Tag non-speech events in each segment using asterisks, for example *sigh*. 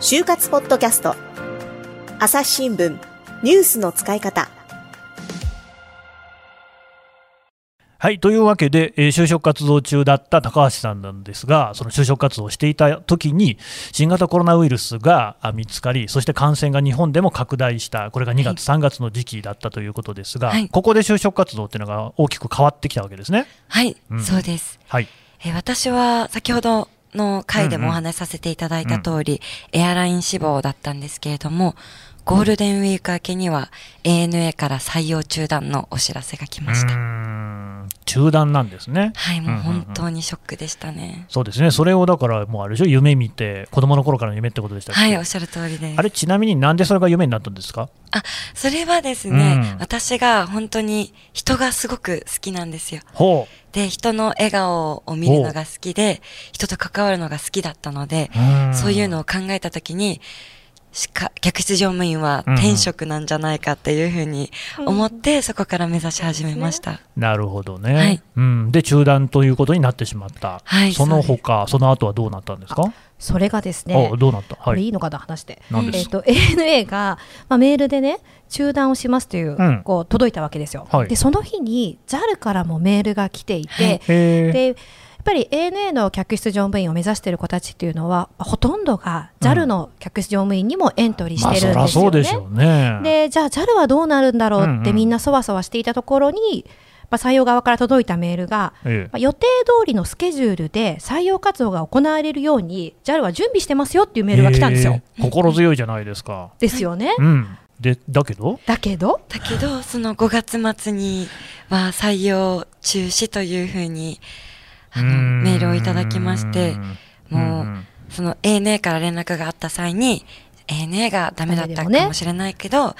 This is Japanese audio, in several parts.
就活ポッドキャスト。朝日新聞。ニュースの使い方。はいというわけで、えー就職活動中だった高橋さんなんですが、その就職活動をしていた時に、新型コロナウイルスがあ見つかり、そして感染が日本でも拡大した、これが2月、3月の時期だったということですが、はい。ここで就職活動っていうのが大きく変わってきたわけですね。はい、うん。そうです。はい、えー私は先ほどの回でもお話しさせていただいた通り、エアライン志望だったんですけれども、ゴールデンウィーク明けには ANA から採用中断のお知らせが来ました。ん中断なんですね。はい、もううんうんうん本当にショックでしたね。そうですね、それをだから、もうあれでしょ、夢見て、子供の頃からの夢ってことでしたはい、おっしゃる通りです。あれ、ちなみになんでそれが夢になったんですか？それはですね、うん私が本当に人がすごく好きなんですよ。ほで、人の笑顔を見るのが好きで、人と関わるのが好きだったので、う、そういうののを考えたときに、しか客室乗務員はうんうん。転職なんじゃないかっていうふうに思って、そこから目指し始めました。なるほどね、はい。うん、で中断ということになってしまった、はい。その他その後はどうなったんですか、それがですねおどうなった、はい、これいいのかな話して、何です？えっと ANA が、まあ、メールでね中断をしますという,、うん。こう届いたわけですよ、はい。でその日に JAL からもメールが来ていて、でぱり ANA の客室乗務員を目指している子たちっていうのはほとんどが JAL の客室乗務員にもエントリーまあしてるんですよね。うでしょうね。でじゃあ JAL はどうなるんだろうってみんなそわそわしていたところに、まあ、採用側から届いたメールが、ええ。まあ予定通りのスケジュールで採用活動が行われるように JAL は準備してますよっていうメールが来たんですよ。へー心強いじゃないですか、ですよね。うん、でだけど？だけど？だけど、その5月末には採用中止というふうに、あの、メールをいただきまして、もう、んその ANA から連絡があった際に、ANA がダメだったかもしれないけど、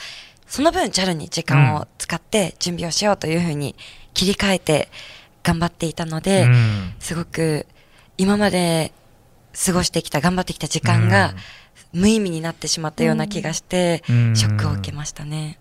その分 JAL に時間を使って準備をしようというふうに切り替えて頑張っていたので、うん。すごく今まで過ごしてきた、頑張ってきた時間が無意味になってしまったような気がして、うん。ショックを受けましたね。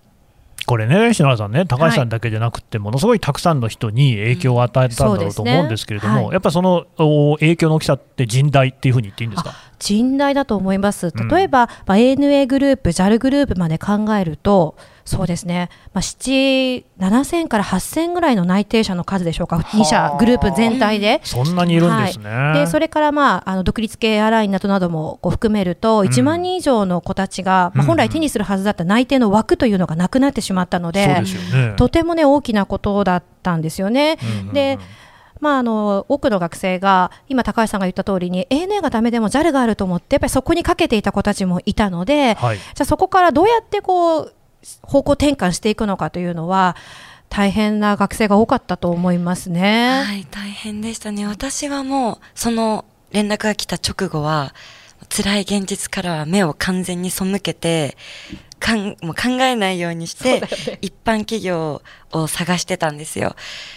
これね、篠原さんね、高橋さんだけじゃなくて、ものすごいたくさんの人に影響を与えたんだろうと思うんですけれども、そうですねはい。やっぱそのお影響の大きさって甚大っていうふうに言っていいんですか？甚大だと思います。うん。例えば、まあ、ANA グループ、JAL グループまで考えると、そうですね、まあ、7、7000から8000ぐらいの内定者の数でしょうか、2社、グループ全体で。そんなにいるんですね。はい。でそれから、まあ、あの独立系エアラインなどなどもこう含めると、ん。1万人以上の子たちが、まあ、本来手にするはずだった内定の枠というのがなくなってしまったので、そうですよね。とても、ね、大きなことだったんですよね。うん。うんうんでまあ、あの多くの学生が今、高橋さんが言った通りに ANA がダメでも JAL があると思ってやっぱりそこにかけていた子たちもいたので、はい、じゃあそこからどうやってこう方向転換していくのかというのは大変な学生が多かったと思いますね。はい、大変でしたね。私はもう、その連絡が来た直後は、辛い現実からは目を完全に背けて、かんもう考えないようにして、一般企業を探してたんですよ。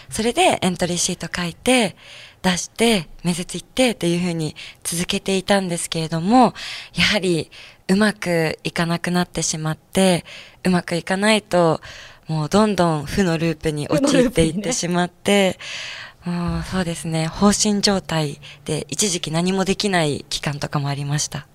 それでエントリーシート書いて、出して、面接行ってっていうふうに続けていたんですけれども、やはりうまくいかなくなってしまって、うまくいかないと、もうどんどん負のループに陥っていってしまって、もうそうですね、放心状態で一時期何もできない期間とかもありました。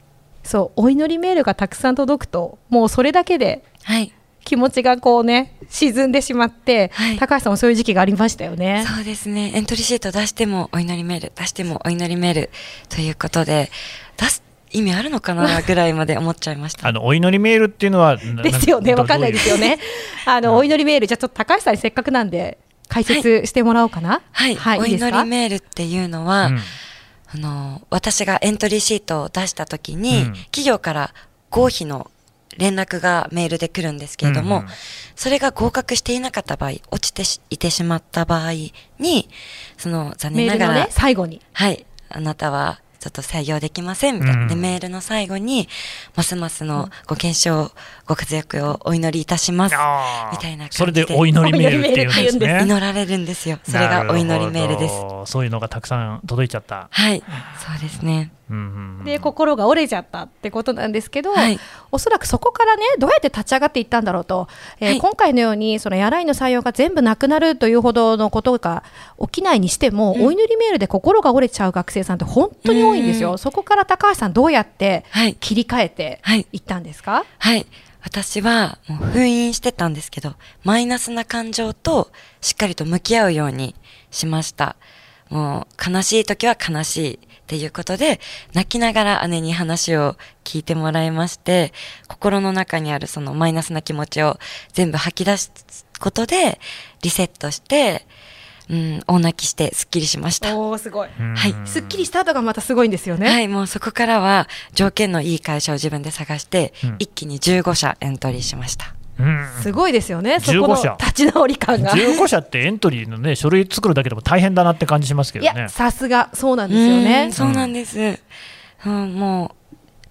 そうお祈りメールがたくさん届くともうそれだけではい。気持ちがこうね沈んでしまって、はい高橋さんもそういう時期がありましたよね。そうですね。エントリーシート出してもお祈りメール、出してもお祈りメールということで、出す意味あるのかな *laughs* ぐらいまで思っちゃいました。あのお祈りメールっていうのは、なですよね、どわかんないですよ。ね。*laughs* あの、お祈りメール、じゃあちょっと高橋さんにせっかくなんで、解説してもらおうかな？はい。おいいですか？祈りメールっていうのは、どういうあの、私がエントリーシートを出したときに、うん企業から合否の連絡がメールで来るんですけれども、うんうんそれが合格していなかった場合、落ちてしいてしまった場合に、その残念ながら、ね、最後に。はい、あなたはちょっと採用できませんみたいな。うんで、メールの最後に、ますますのご健勝、ご活躍をお祈りいたします。みたいな感じでそれでお祈りメールっていうんですね。*laughs* 祈られるんですよ。それがお祈りメールですそういうのがたくさん届いちゃった。はい、そうですね。で、心が折れちゃったってことなんですけど、はいおそらくそこからね、どうやって立ち上がっていったんだろうと、えーはい今回のように、そのやらいの採用が全部なくなるというほどのことが起きないにしても、うんお祈りメールで心が折れちゃう学生さんって本当に多多いんですよ。そこから高橋さんどうやってはい。切り替えてはい。いったんですか？はい。私はもう封印してたんですけど、マイナスな感情としっかりと向き合うようにしました。もう悲しい時は悲しいっていうことで、泣きながら姉に話を聞いてもらいまして、心の中にあるそのマイナスな気持ちを全部吐き出すことで、リセットして、うん、大泣きしてスッキリしました。おおすごい。はいすっきりした後がまたすごいんですよね。はい、もうそこからは条件のいい会社を自分で探して、うん一気に15社エントリーしました。うんすごいですよね。そこの15社立ち直り感が。15社ってエントリーのね書類作るだけでも大変だなって感じしますけいどねや、さすがそうなんですようねん。そうなんです。うん、もう、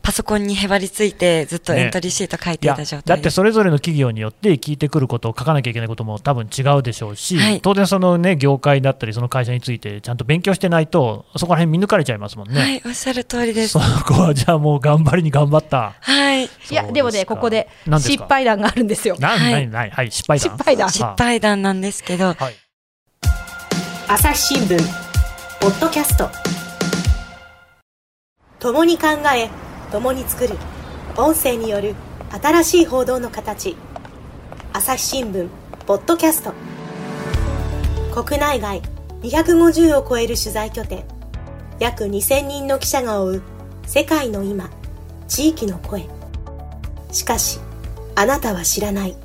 パソコンにへばりついてずっとエントリーシート書いていた状態。だって。それぞれの企業によって聞いてくることを書かなきゃいけないことも多分違うでしょうし、はい。当然そのね業界だったりその会社についてちゃんと勉強してないとそこら辺見抜かれちゃいますもんね、はい、おっしゃる通りです。そ。こはじゃあもう頑張りに頑張った。はい。いや、でもね、ここで失敗談があるんですよ。はい。失敗談。失敗談。失敗談なんですけど、はい。朝日新聞。ポッドキャスト。共に考え共に作る。音声による新しい報道の形。朝日新聞ポッドキャスト。国内外250を超える取材拠点。約2000人の記者が追う世界の今地域の声。しかしあなたは知らない。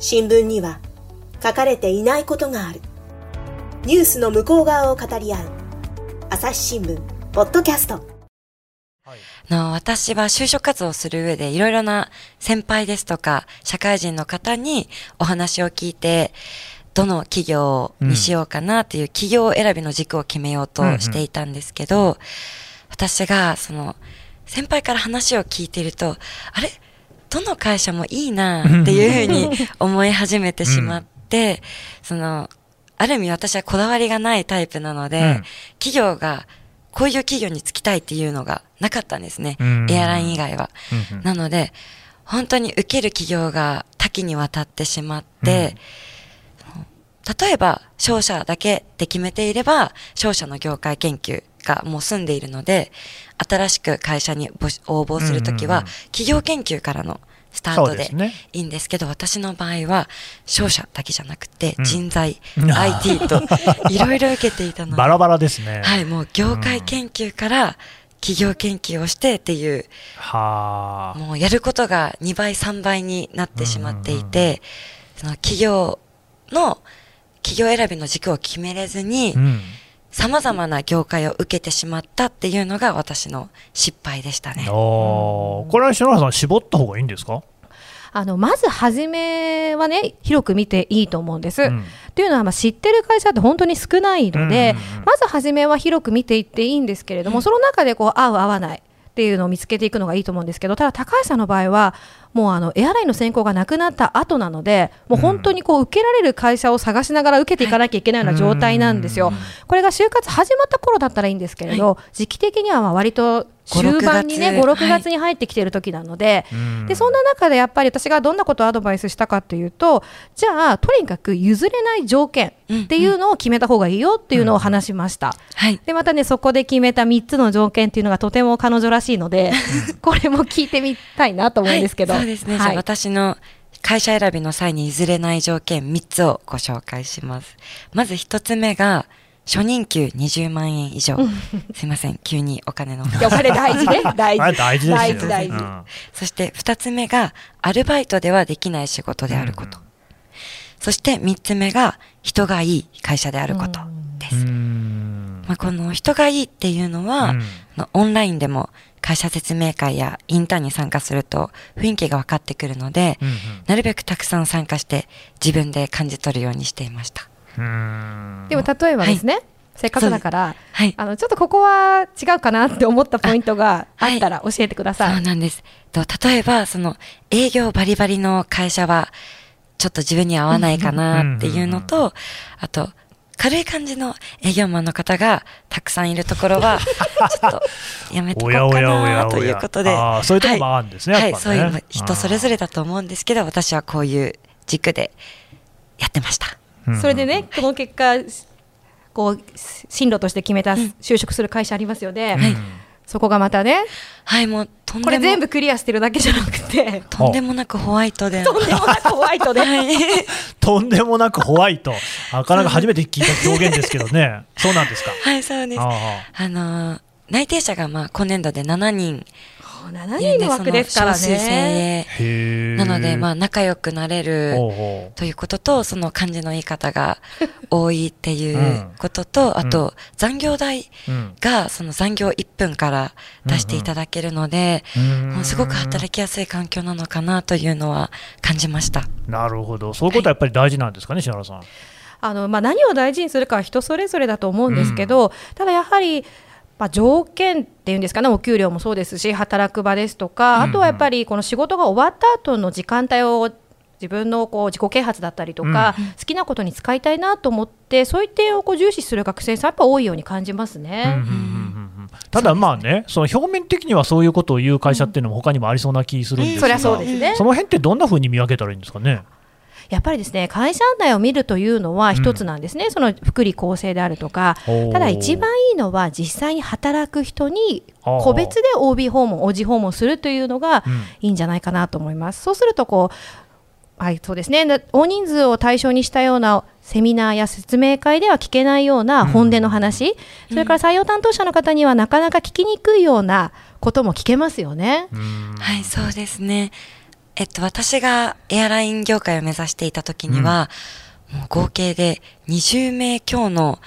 新聞には書かれていないことがある。ニュースの向こう側を語り合う朝日新聞ポッドキャスト。あの私は就職活動をする上でいろいろな先輩ですとか社会人の方にお話を聞いて、どの企業にしようかなっていう企業選びの軸を決めようとしていたんですけど、私がその先輩から話を聞いていると、あれ？どの会社もいいなっていうふうに *laughs* 思い始めてしまって、その、ある意味私はこだわりがないタイプなので、うん。企業がこういう企業に就きたいっていうのがなかったんですね。うんエアライン以外は。うんうんなので、本当に受ける企業が多岐にわたってしまって、例えば、商社だけで決めていれば、商社の業界研究がもう済んでいるので、新しく会社に応募するときは企業研究からのスタートでいいんですけど、私の場合は、商社だけじゃなくて、うん。人材、うん。IT *laughs* と、いろいろ受けていたので、バラバラですね。はい、もう業界研究から企業研究をしてっていう、はあ。もうやることが2倍、3倍になってしまっていて、その企業の、企業選びの軸を決めれずにう、ん様々な業界を受けてしまったっていうのが私の失敗でしたね。これは篠原さん絞った方がいいんですか？あのまず初めはね広く見ていいと思うんです。うんっていうのは、まあ、知ってる会社って本当に少ないので、うんうんうんまず初めは広く見ていっていいんですけれども、その中でこう合う合わないっていうのを見つけていくのがいいと思うんですけどただ高橋さんの場合はもうあのエアラインの選考がなくなった後なのでもう本当にこう受けられる会社を探しながら受けていかなきゃいけないような状態なんですよ。うんこれが就活始まった頃だったらいいんですけれど、時期的にはまあ割と終盤にね5 5、6 6月に入ってきている時なので、うんでそんな中でやっぱり私がどんなことをアドバイスしたかっていうとじゃあとにかく譲れない条件っていうのを決めた方がいいよっていうのを話しました。はい。でまたねそこで決めた3つの条件っていうのがとても彼女らしいので *laughs* これも聞いてみたいなと思うんですけど、はい、そうですね。じゃあはい私の会社選びの際に譲れない条件3つをご紹介します。まず1つ目が、初任給20万円以上。すいません、急にお金の。いやお金大事ね。*laughs* 大事。大事ですよ。大事大事。うん。そして2つ目が、アルバイトではできない仕事であること。そして3つ目が、人がいい会社であることです。うん。まあ、この人がいいっていうのは、うん。まあオンラインでも会社説明会やインターンに参加すると雰囲気が分かってくるので、うん。なるべくたくさん参加して自分で感じ取るようにしていました。うんでも例えばですね、せっかくだからはい。あのちょっとここは違うかなって思ったポイントがあったら教えてください。そうなんです。と例えば、その営業バリバリの会社は、ちょっと自分に合わないかなっていうのうんと、あと、軽い感じの営業マンの方がたくさんいるところは、*laughs* ちょっとやめとこうかなということで。そういうとこもあるんですねはい、ねはいそういう人それぞれだと思うんですけど、私はこういう軸でやってました。うん。それでねこの結果こう進路として決めた就職する会社ありますよね、うん。そこがまたね。はい、もう、とんでもこれ全部クリアしてるだけじゃなくて。*laughs* とんでもなくホワイトで。*laughs* とんでもなくホワイトで、*laughs* とんでもなくホワイト、なかなか初めて聞いた表現ですけどね、そうなんですか。はい、そうです。ああのー内定者がまあ今年度で7人7いるんで人の枠ですからね。なので、まあ仲良くなれるということと、その漢字の言い方が *laughs* 多いっていうことと、あと残業代うん。がその残業1分から出していただけるので、もうすごく働きやすい環境なのかなというのは感じました。なるほど、そういうことはやっぱり大事なんですかね、篠原さん。あのまあ、何を大事にするかは人それぞれだと思うんですけど、ただやはり、まあ、条件っていうんですかねお給料もそうですし働く場ですとか、うんうん。あとはやっぱりこの仕事が終わった後の時間帯を自分のこう自己啓発だったりとか、好きなことに使いたいなと思ってそういう点をこう重視する学生さんやっぱ多いように感じますね。うんうんうんうんうん。ただまあね、その表面的にはそういうことを言う会社っていうのも他にもありそうな気するんですが、うですね。その辺ってどんな風に見分けたらいいんですかね？やっぱりですね会社案内を見るというのは一つなんですね、その福利厚生であるとか。ただ一番いいのは実際に働く人に個別で OB 訪問 OG 訪問するというのがうん。いいんじゃないかなと思います。そうするとこうはい、そうですね。な大人数を対象にしたようなセミナーや説明会では聞けないような本音の話、それから採用担当者の方にはなかなか聞きにくいようなことも聞けますよね。うん。はい、そうですね。えっと、私がエアライン業界を目指していた時には、もう合計で20名強の、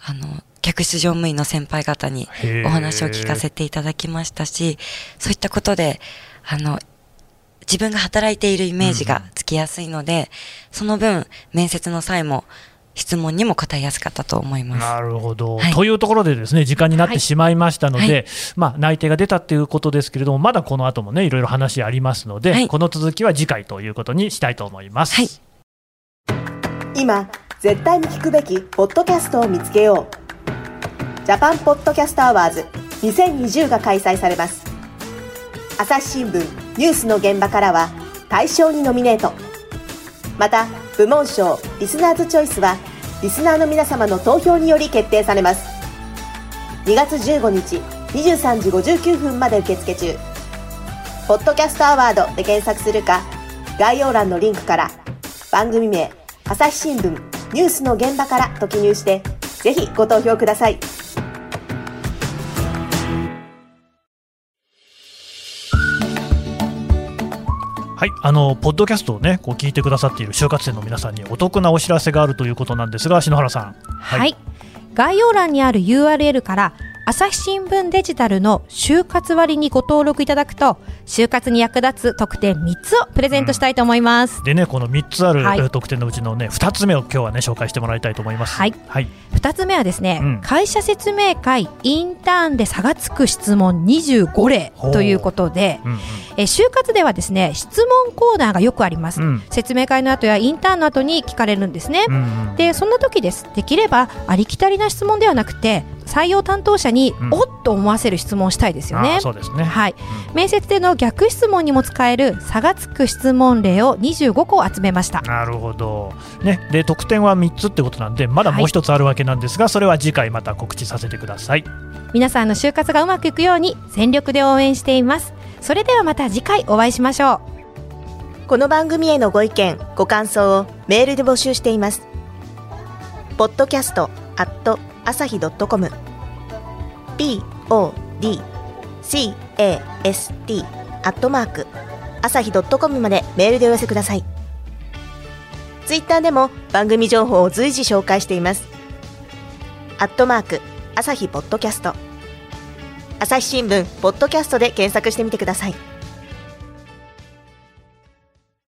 あの、客室乗務員の先輩方にお話を聞かせていただきましたし、そういったことで、あの、自分が働いているイメージがつきやすいので、その分、面接の際も質問にも答えやすかったと思います。なるほど、はい。というところでですね時間になってしまいましたので、はい。まあ、内定が出たということですけれどもまだこの後もねいろいろ話ありますので、はい。この続きは次回ということにしたいと思います。はい。今絶対に聞くべきポッドキャストを見つけよう。ジャパンポッドキャストアワーズ2020が開催されます。朝日新聞ニュースの現場からは大賞にノミネート。また部門賞リスナーズチョイスはリスナーの皆様の投票により決定されます。2月15日23時59分まで受付中。ポッドキャストアワードで検索するか概要欄のリンクから番組名朝日新聞ニュースの現場からと記入してぜひご投票ください。はい、あのポッドキャストをねこう聞いてくださっている就活生の皆さんにお得なお知らせがあるということなんですが篠原さん。はい、概要欄にある URL から朝日新聞デジタルの就活割にご登録いただくと就活に役立つ特典3つをプレゼントしたいと思います、でねこの3つある、特典のうちのね2つ目を今日はね紹介してもらいたいと思います。はい。はい、2つ目はですね、うん。会社説明会インターンで差がつく質問25例ということで、うんうん。えー就活ではですね質問コーナーがよくあります、うん。説明会の後やインターンの後に聞かれるんですね、うんうん。でそんな時です。できればありきたりな質問ではなくて採用担当者に、うん。おっと思わせる質問をしたいですよあねーそうですね。はい、うん。面接での逆質問にも使える差がつく質問例を25個集めました。なるほど、ね、で得点は3つってことなんでまだもう一つあるわけなんですが、それは次回また告知させてください。皆さんの就活がうまくいくように全力で応援しています。それではまた次回お会いしましょう。この番組へのご意見ご感想をメールで募集しています。ポッドキャストアット朝日 .com podcast アットマーク。朝日 .com までメールでお寄せください。ツイッターでも番組情報を随時紹介しています。アットマーク朝日ポッドキャスト。朝日新聞ポッドキャストで検索してみてください。